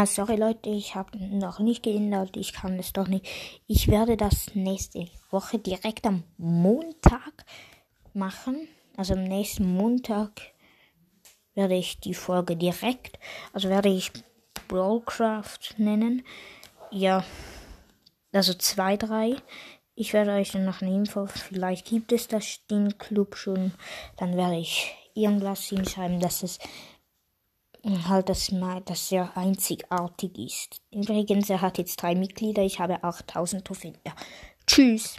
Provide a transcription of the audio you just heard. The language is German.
Ah, sorry Leute, ich habe noch nicht geändert. Ich kann es doch nicht. Ich werde das nächste Woche direkt am Montag machen. Also am nächsten Montag werde ich die Folge direkt, also werde ich Brawlcraft nennen. Ja, also zwei, drei. Ich werde euch dann noch eine Info, vielleicht gibt es das den Club schon. Dann werde ich irgendwas hinschreiben, dass es halt das mal, das sehr einzigartig ist. Übrigens, er hat jetzt drei Mitglieder, ich habe 8000 Trophäen. Ja. Tschüss.